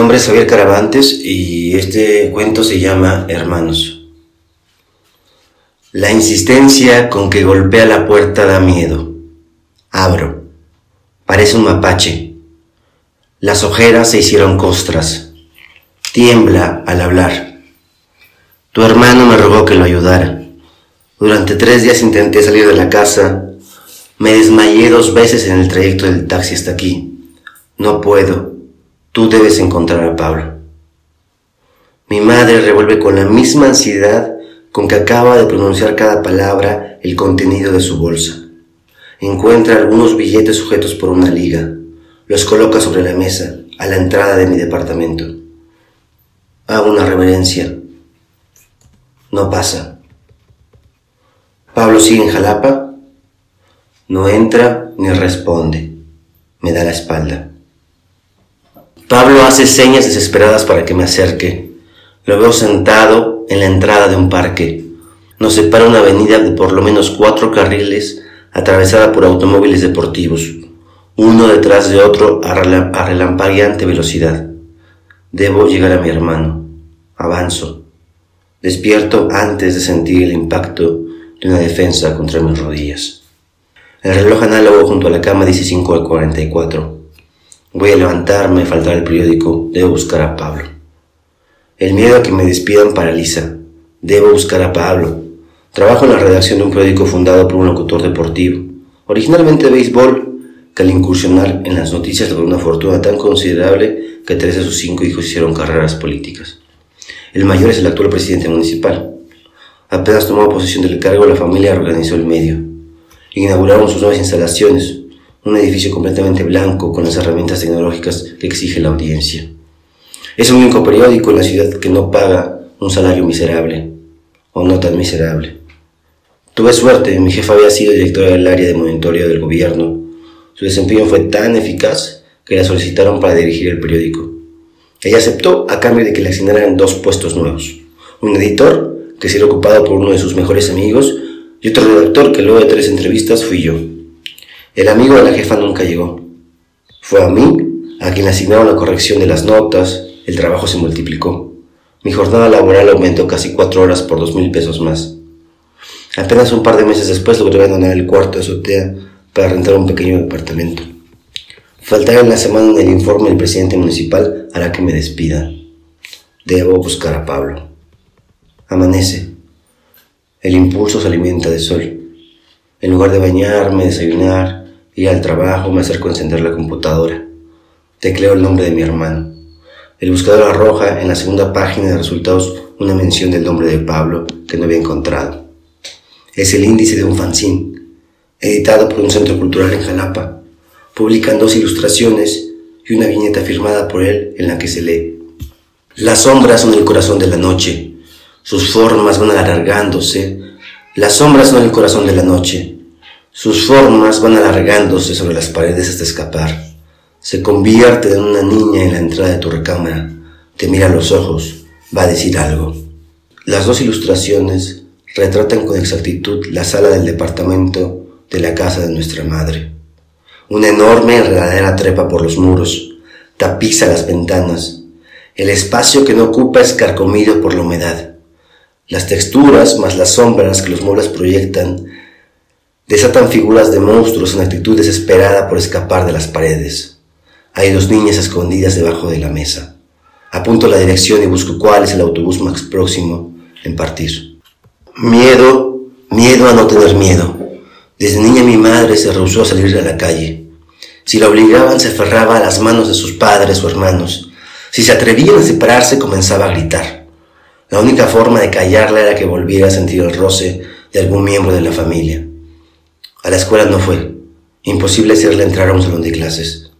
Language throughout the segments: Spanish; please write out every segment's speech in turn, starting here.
nombre es Javier Caravantes y este cuento se llama Hermanos. La insistencia con que golpea la puerta da miedo. Abro. Parece un mapache. Las ojeras se hicieron costras. Tiembla al hablar. Tu hermano me rogó que lo ayudara. Durante tres días intenté salir de la casa. Me desmayé dos veces en el trayecto del taxi hasta aquí. No puedo. Tú debes encontrar a Pablo. Mi madre revuelve con la misma ansiedad con que acaba de pronunciar cada palabra el contenido de su bolsa. Encuentra algunos billetes sujetos por una liga. Los coloca sobre la mesa, a la entrada de mi departamento. Hago una reverencia. No pasa. Pablo sigue en Jalapa. No entra ni responde. Me da la espalda. Pablo hace señas desesperadas para que me acerque. Lo veo sentado en la entrada de un parque. Nos separa una avenida de por lo menos cuatro carriles atravesada por automóviles deportivos, uno detrás de otro a, relampagueante velocidad. Debo llegar a mi hermano. Avanzo. Despierto antes de sentir el impacto de una defensa contra mis rodillas. El reloj análogo junto a la cama dice 5 al 44. Voy a levantarme, faltar el periódico, debo buscar a Pablo. El miedo a que me despidan paraliza. Debo buscar a Pablo. Trabajo en la redacción de un periódico fundado por un locutor deportivo, originalmente de béisbol, que al incursionar en las noticias logró una fortuna tan considerable que tres de sus cinco hijos hicieron carreras políticas. El mayor es el actual presidente municipal. Apenas tomó posesión del cargo, la familia organizó el medio. Inauguraron sus nuevas instalaciones, un edificio completamente blanco con las herramientas tecnológicas que exige la audiencia. Es un único periódico en la ciudad que no paga un salario miserable, o no tan miserable. Tuve suerte, mi jefa había sido directora del área de monitoreo del gobierno. Su desempeño fue tan eficaz que la solicitaron para dirigir el periódico. Ella aceptó a cambio de que le asignaran dos puestos nuevos. Un editor, que sería ocupado por uno de sus mejores amigos, y otro redactor que luego de tres entrevistas fui yo. El amigo de la jefa nunca llegó. Fue a mí a quien le asignaron la corrección de las notas, el trabajo se multiplicó. Mi jornada laboral aumentó casi cuatro horas por dos mil pesos más. Apenas un par de meses después logré abandonar el cuarto de azotea para rentar un pequeño departamento. Faltaba en la semana en el informe del presidente municipal hará que me despida. Debo buscar a Pablo. Amanece. El impulso se alimenta de sol. En lugar de bañarme, desayunar, y al trabajo me acerco a encender la computadora. Tecleo el nombre de mi hermano. El buscador arroja en la segunda página de resultados una mención del nombre de Pablo que no había encontrado. Es el índice de un fanzine, editado por un centro cultural en Jalapa. Publican dos ilustraciones y una viñeta firmada por él en la que se lee. Las sombras son el corazón de la noche, sus formas van alargándose. Las sombras son el corazón de la noche, sus formas van alargándose sobre las paredes hasta escapar. Se convierte en una niña en la entrada de tu recámara. Te mira los ojos. Va a decir algo. Las dos ilustraciones retratan con exactitud la sala del departamento de la casa de nuestra madre. Una enorme enredadera trepa por los muros, tapiza las ventanas. El espacio que no ocupa es carcomido por la humedad. Las texturas más las sombras que los muebles proyectan Desatan figuras de monstruos en actitud desesperada por escapar de las paredes. Hay dos niñas escondidas debajo de la mesa. Apunto la dirección y busco cuál es el autobús más próximo en partir. Miedo, miedo a no tener miedo. Desde niña mi madre se rehusó a salir a la calle. Si la obligaban se aferraba a las manos de sus padres o hermanos. Si se atrevían a separarse comenzaba a gritar. La única forma de callarla era que volviera a sentir el roce de algún miembro de la familia. A la escuela no fue. Imposible hacerle entrar a un salón de clases.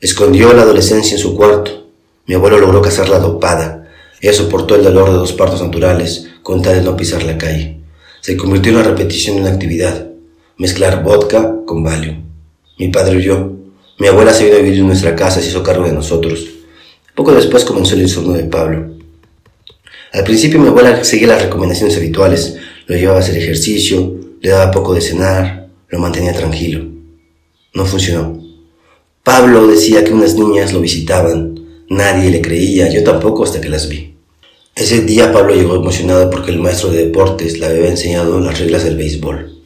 Escondió la adolescencia en su cuarto. Mi abuelo logró casarla dopada. Ella soportó el dolor de dos partos naturales con tal de no pisar la calle. Se convirtió en la repetición de una actividad. Mezclar vodka con valio. Mi padre huyó. Mi abuela se vino a vivir en nuestra casa y se hizo cargo de nosotros. Poco después comenzó el insomnio de Pablo. Al principio mi abuela seguía las recomendaciones habituales. Lo llevaba a hacer ejercicio, le daba poco de cenar, lo mantenía tranquilo. No funcionó. Pablo decía que unas niñas lo visitaban, Nadie le creía, yo tampoco hasta que las vi. Ese día Pablo llegó emocionado porque el maestro de deportes le había enseñado las reglas del béisbol.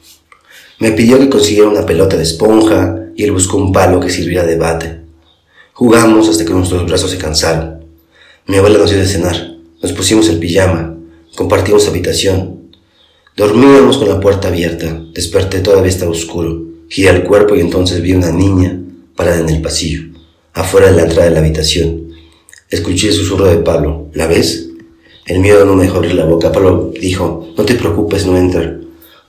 Me pidió que consiguiera una pelota de esponja y él buscó un palo que sirviera de bate. Jugamos hasta que nuestros brazos se cansaron. Mi abuela nos dio de cenar. Nos pusimos el pijama. Compartimos habitación. Dormíamos con la puerta abierta. Desperté, todavía estaba oscuro. Giré el cuerpo y entonces vi una niña parada en el pasillo, afuera de la entrada de la habitación. Escuché el susurro de Pablo. ¿La ves? El miedo no me dejó abrir la boca. Pablo dijo, no te preocupes, no entra.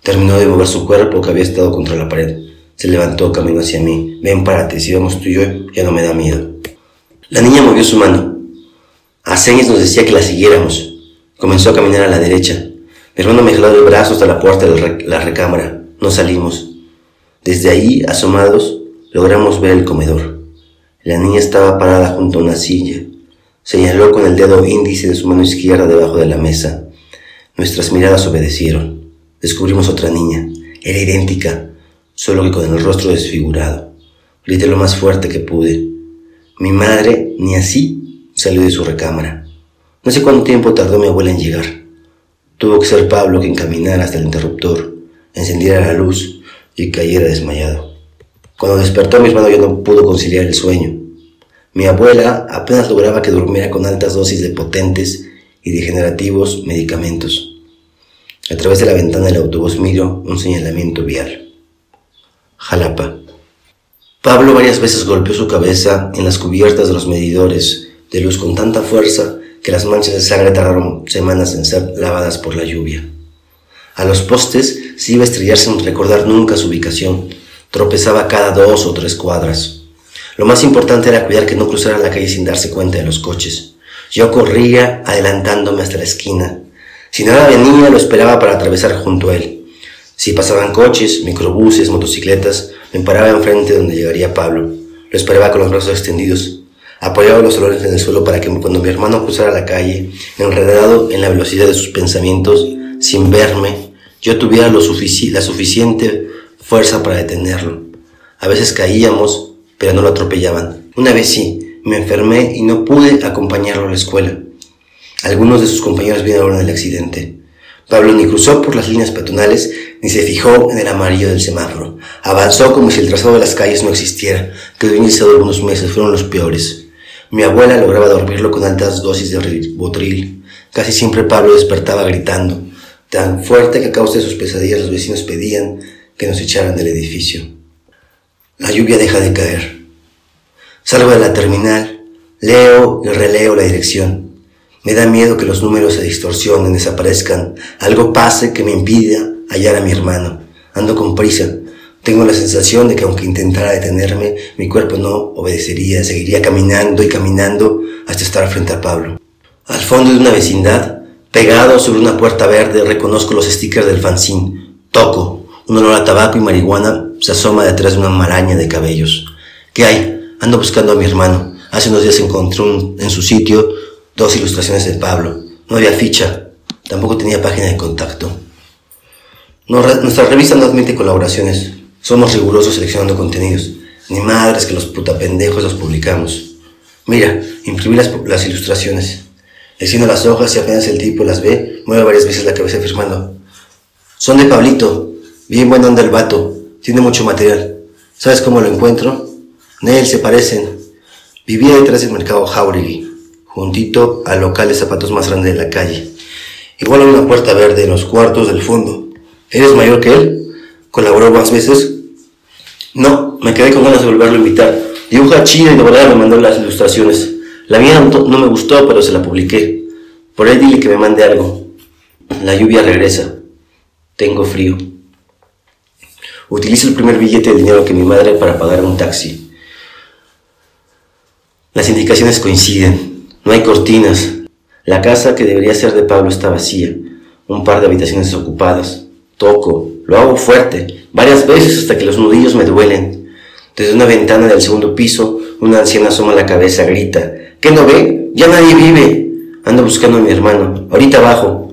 Terminó de mover su cuerpo que había estado contra la pared. Se levantó, caminó hacia mí. Ven, párate, si vamos tú y yo, ya no me da miedo. La niña movió su mano. A señas nos decía que la siguiéramos. Comenzó a caminar a la derecha. Mi hermano me jaló el brazo hasta la puerta de la recámara. No salimos. Desde ahí, asomados, logramos ver el comedor. La niña estaba parada junto a una silla. Señaló con el dedo índice de su mano izquierda debajo de la mesa. Nuestras miradas obedecieron. Descubrimos otra niña. Era idéntica, solo que con el rostro desfigurado. Grité lo más fuerte que pude. Mi madre, ni así, salió de su recámara. No sé cuánto tiempo tardó mi abuela en llegar. Tuvo que ser Pablo quien caminara hasta el interruptor, encendiera la luz y cayera desmayado. Cuando despertó mi hermano ya no pudo conciliar el sueño. Mi abuela apenas lograba que durmiera con altas dosis de potentes y degenerativos medicamentos. A través de la ventana del autobús miro un señalamiento vial. Jalapa. Pablo varias veces golpeó su cabeza en las cubiertas de los medidores de luz con tanta fuerza que las manchas de sangre tardaron semanas en ser lavadas por la lluvia. A los postes se iba a estrellar sin recordar nunca su ubicación. Tropezaba cada dos o tres cuadras. Lo más importante era cuidar que no cruzara la calle sin darse cuenta de los coches. Yo corría adelantándome hasta la esquina. Si nada venía, lo esperaba para atravesar junto a él. Si pasaban coches, microbuses, motocicletas, me paraba enfrente donde llegaría Pablo. Lo esperaba con los brazos extendidos. Apoyaba los salones en el suelo para que cuando mi hermano cruzara la calle, enredado en la velocidad de sus pensamientos, sin verme, yo tuviera lo la suficiente fuerza para detenerlo. A veces caíamos, pero no lo atropellaban. Una vez sí, me enfermé y no pude acompañarlo a la escuela. Algunos de sus compañeros vieron el accidente. Pablo ni cruzó por las líneas peatonales ni se fijó en el amarillo del semáforo. Avanzó como si el trazado de las calles no existiera. Quedó iniciado algunos meses, fueron los peores. Mi abuela lograba dormirlo con altas dosis de ribotril. Casi siempre Pablo despertaba gritando, tan fuerte que a causa de sus pesadillas los vecinos pedían que nos echaran del edificio. La lluvia deja de caer. Salgo de la terminal, leo y releo la dirección. Me da miedo que los números se distorsionen, desaparezcan, algo pase que me impida hallar a mi hermano. Ando con prisa, tengo la sensación de que aunque intentara detenerme, mi cuerpo no obedecería, seguiría caminando y caminando hasta estar frente a Pablo. Al fondo de una vecindad, pegado sobre una puerta verde, reconozco los stickers del fanzine. Toco. Un olor a tabaco y marihuana se asoma detrás de una maraña de cabellos. ¿Qué hay? Ando buscando a mi hermano. Hace unos días encontré en su sitio dos ilustraciones de Pablo. No había ficha. Tampoco tenía página de contacto. nuestra revista no admite colaboraciones. Somos rigurosos seleccionando contenidos. Ni madres que los putapendejos los publicamos. Mira, imprimí las, las ilustraciones. Enciendo las hojas y apenas el tipo las ve, mueve varias veces la cabeza firmando. Son de Pablito. Bien buen onda el vato. Tiene mucho material. ¿Sabes cómo lo encuentro? Nel, se parecen. Vivía detrás del mercado Jauregui, juntito al local de zapatos más grande de la calle. Igual a una puerta verde en los cuartos del fondo. ¿Eres mayor que él? Colaboró más veces. No, me quedé con ganas de volverlo a invitar. Dibuja chido y verdad me mandó las ilustraciones. La mía no, me gustó, pero se la publiqué. Por ahí dile que me mande algo. La lluvia regresa. Tengo frío. Utilizo el primer billete de dinero que mi madre para pagar un taxi. Las indicaciones coinciden. No hay cortinas. La casa que debería ser de Pablo está vacía. Un par de habitaciones ocupadas. Toco, lo hago fuerte, varias veces hasta que los nudillos me duelen. Desde una ventana del segundo piso, una anciana asoma la cabeza, grita, ¿qué no ve? Ya nadie vive. Ando buscando a mi hermano, ahorita abajo.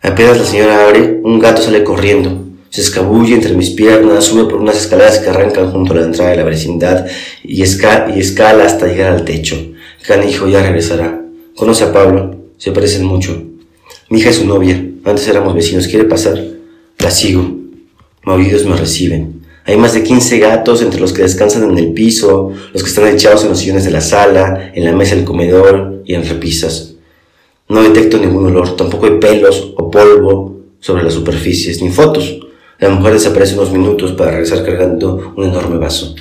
Apenas la señora abre, un gato sale corriendo. Se escabulle entre mis piernas, sube por unas escaleras que arrancan junto a la entrada de la vecindad y, y escala hasta llegar al techo. Canijo ya regresará. Conoce a Pablo, se parecen mucho. Mi hija es su novia, antes éramos vecinos, ¿quiere pasar? La sigo. Mauridos me reciben. Hay más de 15 gatos entre los que descansan en el piso, los que están echados en los sillones de la sala, en la mesa del comedor y en repisas. No detecto ningún olor, tampoco hay pelos o polvo sobre las superficies, ni fotos. La mujer desaparece unos minutos para regresar cargando un enorme vaso.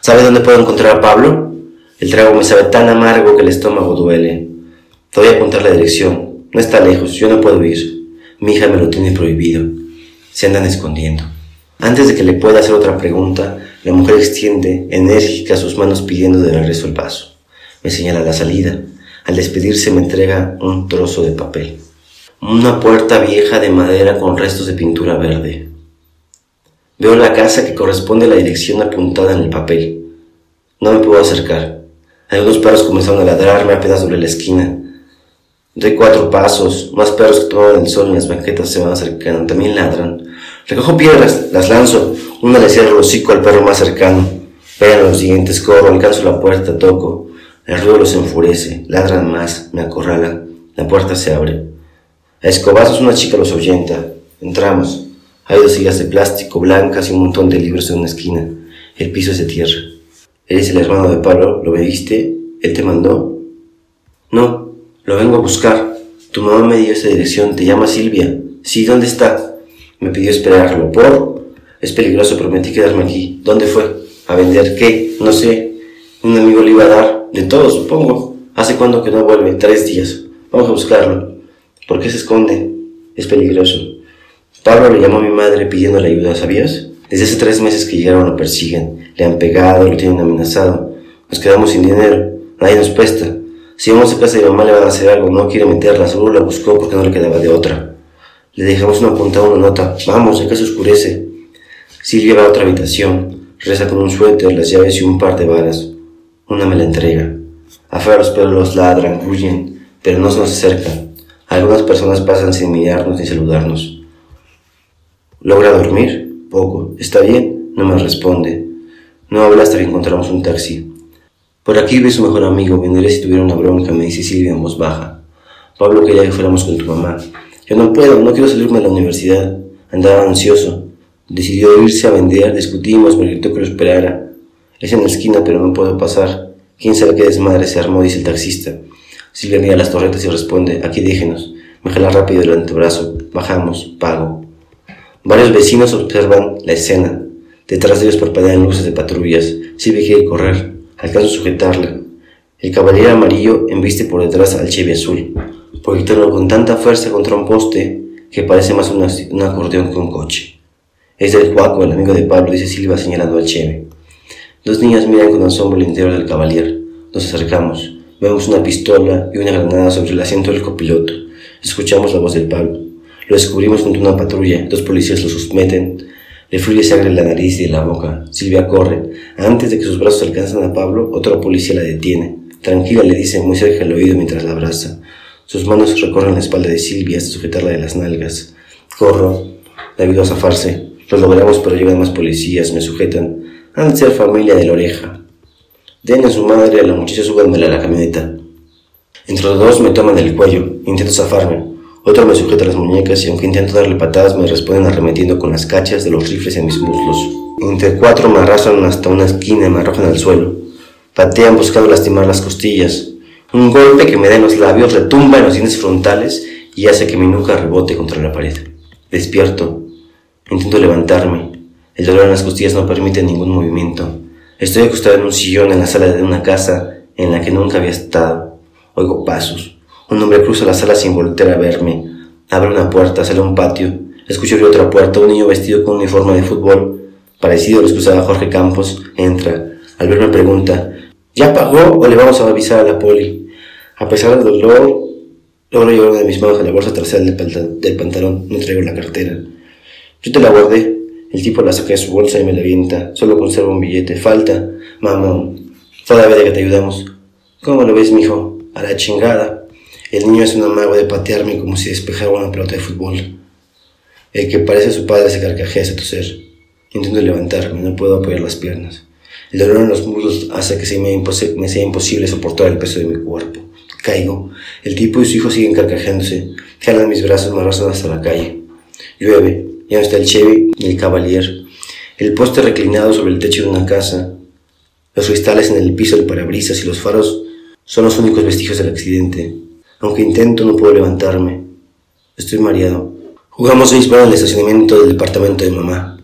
¿Sabe dónde puedo encontrar a Pablo? El trago me sabe tan amargo que el estómago duele. Te voy a apuntar la dirección. No está lejos, yo no puedo ir. Mi hija me lo tiene prohibido. Se andan escondiendo. Antes de que le pueda hacer otra pregunta, la mujer extiende enérgica sus manos pidiendo de regreso el vaso. Me señala la salida. Al despedirse me entrega un trozo de papel. Una puerta vieja de madera con restos de pintura verde. Veo la casa que corresponde a la dirección apuntada en el papel. No me puedo acercar. Algunos perros comenzaron a ladrarme apenas doble la esquina. Doy cuatro pasos, más perros que toman el sol en las banquetas se van acercando, también ladran. Recojo piedras, las lanzo, una le cierra el hocico al perro más cercano. Vean los dientes, corro, alcanzo la puerta, toco. El ruido los enfurece, ladran más, me acorralan. La puerta se abre. A escobazos una chica los ahuyenta. Entramos. Hay dos sillas de plástico blancas y un montón de libros en una esquina. El piso es de tierra. ¿Eres el hermano de Pablo? ¿Lo viste? ¿Él te mandó? No, lo vengo a buscar. Tu mamá me dio esta dirección. Te llama Silvia. Sí, ¿dónde está? Me pidió esperarlo. ¿Por? Es peligroso, prometí quedarme aquí. ¿Dónde fue? ¿A vender qué? No sé. Un amigo le iba a dar. De todo, supongo. ¿Hace cuándo que no vuelve? Tres días. Vamos a buscarlo. ¿Por qué se esconde? Es peligroso. Pablo le llamó a mi madre pidiéndole ayuda, ¿sabías? Desde hace tres meses que llegaron lo persiguen. Le han pegado, lo tienen amenazado. Nos quedamos sin dinero. Nadie nos presta. Si vamos a casa de mamá le van a hacer algo, no quiere meterla, seguro la buscó porque no le quedaba de otra. Le dejamos una punta, una nota. Vamos, que se oscurece. Silvia va a otra habitación. Reza con un suéter, las llaves y un par de balas. Una me la entrega. Afuera los perros ladran, huyen, pero no se nos acercan. Algunas personas pasan sin mirarnos ni saludarnos. ¿Logra dormir? Poco. ¿Está bien? No me responde. No habla hasta que encontramos un taxi. Por aquí ve su mejor amigo, vendré si tuviera una bronca, me dice Silvia en voz baja. Pablo quería que fuéramos con tu mamá. Yo no puedo, no quiero salirme de la universidad. Andaba ansioso. Decidió irse a vender, discutimos, me gritó que lo esperara. Es en la esquina, pero no puedo pasar. ¿Quién sabe qué desmadre se armó? dice el taxista. Silvia mira las torretas y responde, aquí déjenos. Me jala rápido el antebrazo. Bajamos, pago. Varios vecinos observan la escena. Detrás de ellos parpadean luces de patrullas. Silvia quiere correr. Alcanzo a sujetarla. El caballero amarillo embiste por detrás al Chevy azul, proyectándolo con tanta fuerza contra un poste que parece más un acordeón que un coche. Es del Juaco, el amigo de Pablo, dice Silva señalando al Chevy. Dos niñas miran con asombro el interior del caballero. Nos acercamos. Vemos una pistola y una granada sobre el asiento del copiloto. Escuchamos la voz del Pablo. Lo descubrimos junto a una patrulla. Dos policías lo someten le fluye sangre en la nariz y en la boca. Silvia corre. Antes de que sus brazos alcancen a Pablo, otra policía la detiene. Tranquila, le dice muy cerca al oído mientras la abraza. Sus manos recorren la espalda de Silvia hasta sujetarla de las nalgas. Corro. Ayudo a zafarse. Lo logramos, pero llegan más policías, me sujetan. Han de ser familia de la oreja. Den a su madre a la muchacha, súbanmela a la camioneta. Entre los dos me toman el cuello. Intento zafarme. Otro me sujeta las muñecas y aunque intento darle patadas me responden arremetiendo con las cachas de los rifles en mis muslos. Entre cuatro me arrastran hasta una esquina y me arrojan al suelo. Patean buscando lastimar las costillas. Un golpe que me da en los labios retumba en los dientes frontales y hace que mi nuca rebote contra la pared. Despierto. Intento levantarme. El dolor en las costillas no permite ningún movimiento. Estoy acostado en un sillón en la sala de una casa en la que nunca había estado. Oigo pasos. Un hombre cruza la sala sin volver a verme. Abre una puerta, sale a un patio. Escucho abrir otra puerta. Un niño vestido con un uniforme de fútbol, parecido a los que usaba Jorge Campos, entra. Al verme pregunta, ¿ya pagó o le vamos a avisar a la poli? A pesar del dolor, logro llevar una de mis manos a la bolsa trasera del, pantalón. No traigo la cartera. Yo te la guardé. El tipo la saca de su bolsa y me la avienta. Solo conservo un billete. Falta. Mamón. Todavía de que te ayudamos. ¿Cómo lo ves, mijo? A la chingada. El niño es un amago de patearme como si despejara una pelota de fútbol. El que parece su padre se carcajea hace toser. Intento levantarme, no puedo apoyar las piernas. El dolor en los muslos hace que se me, me sea imposible soportar el peso de mi cuerpo. Caigo. El tipo y su hijo siguen carcajeándose. Jalan mis brazos, me hasta la calle. Llueve. Ya no está el Chevy ni el Cavalier. El poste reclinado sobre el techo de una casa. Los cristales en el piso del parabrisas y los faros son los únicos vestigios del accidente. Aunque intento, no puedo levantarme. Estoy mareado. Jugamos béisbol en el estacionamiento del departamento de mamá.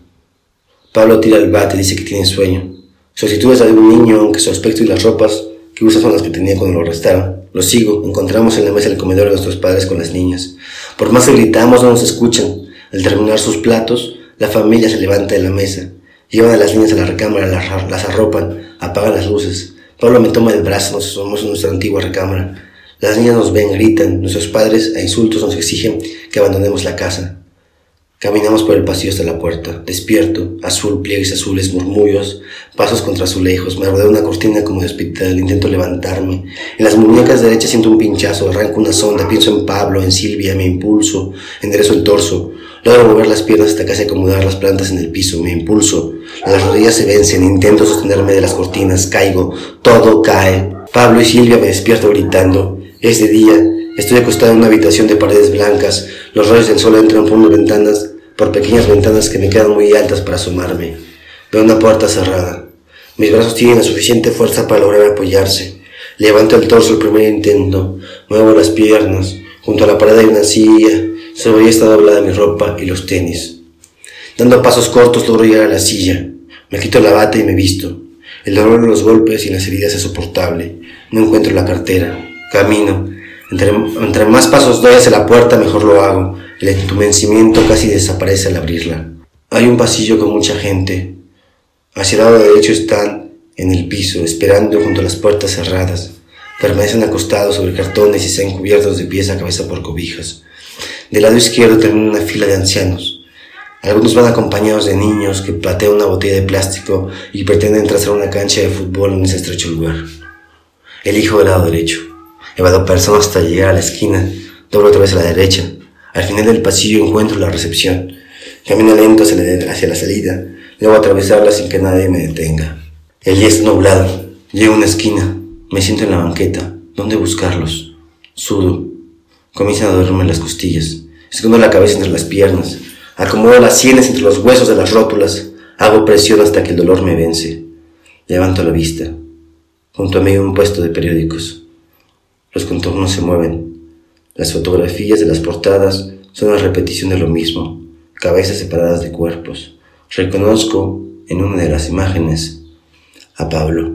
Pablo tira el bate y dice que tiene sueño. Su actitud es la de un niño, aunque su aspecto y las ropas que usa son las que tenía cuando lo arrestaron. Lo sigo, encontramos en la mesa del comedor a nuestros padres con las niñas. Por más que gritamos, no nos escuchan. Al terminar sus platos, la familia se levanta de la mesa. Llevan a las niñas a la recámara, las, arropan, apagan las luces. Pablo me toma el brazo, nos somos en nuestra antigua recámara. Las niñas nos ven, gritan, nuestros padres a insultos nos exigen que abandonemos la casa. Caminamos por el pasillo hasta la puerta, despierto, azul, pliegues azules, murmullos, pasos contra azulejos, me rodea una cortina como de hospital, intento levantarme. En las muñecas derechas siento un pinchazo, arranco una sonda, pienso en Pablo, en Silvia, me impulso, enderezo el torso, logro mover las piernas hasta casi acomodar las plantas en el piso, me impulso, las rodillas se vencen, intento sostenerme de las cortinas, caigo, todo cae. Pablo y Silvia me despierto gritando. Es de día, estoy acostado en una habitación de paredes blancas, los rayos del sol entran por unas ventanas, por pequeñas ventanas que me quedan muy altas para asomarme. Veo una puerta cerrada. Mis brazos tienen la suficiente fuerza para lograr apoyarse. Levanto el torso el primer intento, muevo las piernas. Junto a la pared hay una silla, sobre ella está doblada mi ropa y los tenis. Dando pasos cortos logro llegar a la silla. Me quito la bata y me visto. El dolor de los golpes y las heridas es soportable. No encuentro la cartera. Camino. Entre, más pasos doy hacia la puerta, mejor lo hago. El entumecimiento casi desaparece al abrirla. Hay un pasillo con mucha gente. Hacia el lado derecho están en el piso, esperando junto a las puertas cerradas. Permanecen acostados sobre cartones y se cubiertos de pies a cabeza por cobijas. Del lado izquierdo termina una fila de ancianos. Algunos van acompañados de niños que platean una botella de plástico y pretenden trazar una cancha de fútbol en ese estrecho lugar. Elijo el lado derecho. Evado personas hasta llegar a la esquina. Doblo otra vez a la derecha. Al final del pasillo encuentro la recepción. Camino lento hacia la, salida. Luego atravesarla sin que nadie me detenga. El día es nublado. Llego a una esquina. Me siento en la banqueta. ¿Dónde buscarlos? Sudo. Comienzan a dormirme las costillas. Escondo la cabeza entre las piernas. Acomodo las sienes entre los huesos de las rótulas. Hago presión hasta que el dolor me vence. Levanto la vista. Junto a mí un puesto de periódicos. Los contornos se mueven. Las fotografías de las portadas son la repetición de lo mismo, cabezas separadas de cuerpos. Reconozco en una de las imágenes a Pablo.